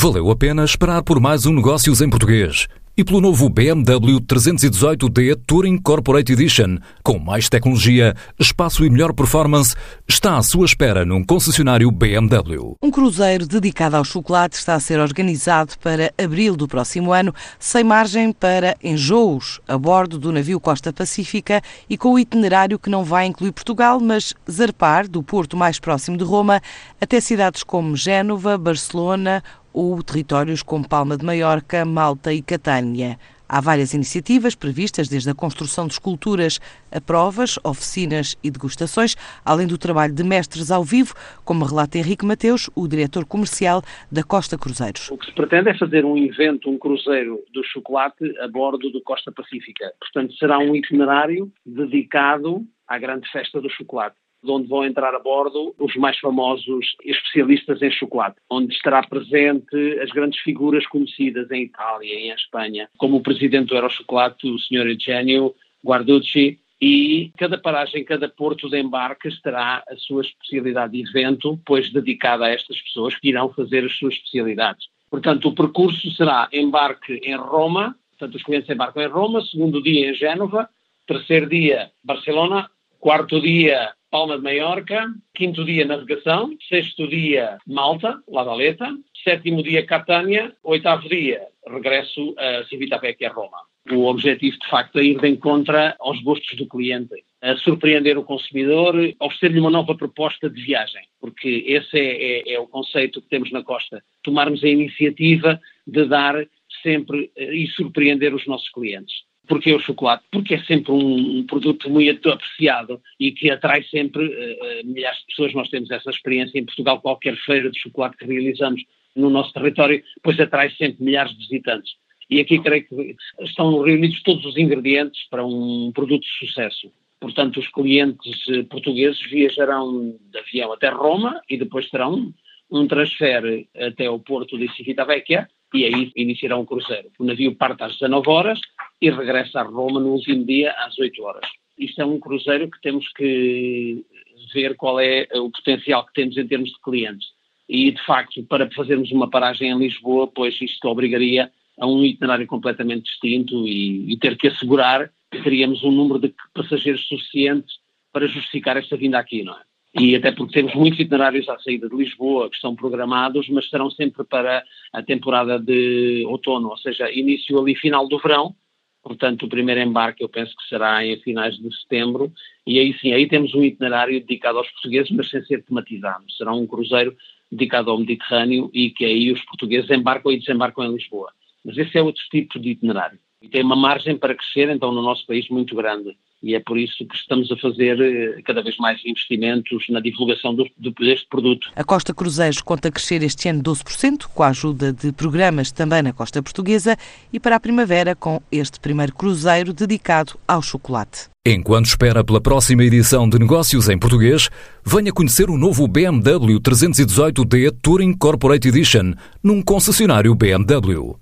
Valeu a pena esperar por mais um Negócios em Português e pelo novo BMW 318D Touring Corporate Edition, com mais tecnologia, espaço e melhor performance, está à sua espera num concessionário BMW. Um cruzeiro dedicado ao chocolate está a ser organizado para abril do próximo ano, sem margem para enjoos, a bordo do navio Costa Pacífica e com o itinerário que não vai incluir Portugal, mas zarpar do porto mais próximo de Roma até cidades como Génova, Barcelona ou territórios como Palma de Maiorca, Malta e Catânia. Há várias iniciativas previstas, desde a construção de esculturas a provas, oficinas e degustações, além do trabalho de mestres ao vivo, como relata Henrique Mateus, o diretor comercial da Costa Cruzeiros. O que se pretende é fazer um evento, um cruzeiro do chocolate a bordo do Costa Pacífica. Portanto, será um itinerário dedicado à grande festa do chocolate de onde vão entrar a bordo os mais famosos especialistas em chocolate, onde estará presente as grandes figuras conhecidas em Itália e em Espanha, como o presidente do Aerochocolate, o Sr. Eugenio Guarducci, e cada paragem, cada porto de embarque terá a sua especialidade de evento, pois dedicada a estas pessoas que irão fazer as suas especialidades. Portanto, o percurso será embarque em Roma, portanto, os clientes embarcam em Roma, segundo dia em Génova, terceiro dia Barcelona, quarto dia Palma de Maiorca, quinto dia navegação, sexto dia Malta, La Valeta, sétimo dia Catânia, oitavo dia regresso a Civitavecchia, Roma. O objetivo, de facto, é ir de encontro aos gostos do cliente, a surpreender o consumidor, oferecer-lhe uma nova proposta de viagem, porque esse é, é, é o conceito que temos na Costa, tomarmos a iniciativa de dar sempre eh, e surpreender os nossos clientes. Porquê o chocolate? Porque é sempre um, um produto muito apreciado e que atrai sempre uh, milhares de pessoas. Nós temos essa experiência em Portugal, qualquer feira de chocolate que realizamos no nosso território, pois atrai sempre milhares de visitantes. E aqui creio que estão reunidos todos os ingredientes para um produto de sucesso. Portanto, os clientes eh, portugueses viajarão de avião até Roma e depois terão um transfer até o porto de Civitavecchia e aí iniciará um cruzeiro. O navio parte às 19 horas e regressa a Roma no último dia às 8 horas. Isto é um cruzeiro que temos que ver qual é o potencial que temos em termos de clientes. E, de facto, para fazermos uma paragem em Lisboa, pois isto obrigaria a um itinerário completamente distinto e, e ter que assegurar que teríamos um número de passageiros suficientes para justificar esta vinda aqui, não é? E até porque temos muitos itinerários à saída de Lisboa que estão programados, mas serão sempre para a temporada de outono, ou seja, início ali final do verão, portanto o primeiro embarque eu penso que será em finais de setembro, e aí sim, aí temos um itinerário dedicado aos portugueses, mas sem ser tematizado, será um cruzeiro dedicado ao Mediterrâneo e que aí os portugueses embarcam e desembarcam em Lisboa. Mas esse é outro tipo de itinerário. E tem uma margem para crescer, então, no nosso país muito grande e é por isso que estamos a fazer eh, cada vez mais investimentos na divulgação do, deste produto. A Costa Cruzeiros conta crescer este ano 12%, com a ajuda de programas também na costa portuguesa, e para a primavera com este primeiro cruzeiro dedicado ao chocolate. Enquanto espera pela próxima edição de Negócios em Português, venha conhecer o novo BMW 318D Touring Corporate Edition num concessionário BMW.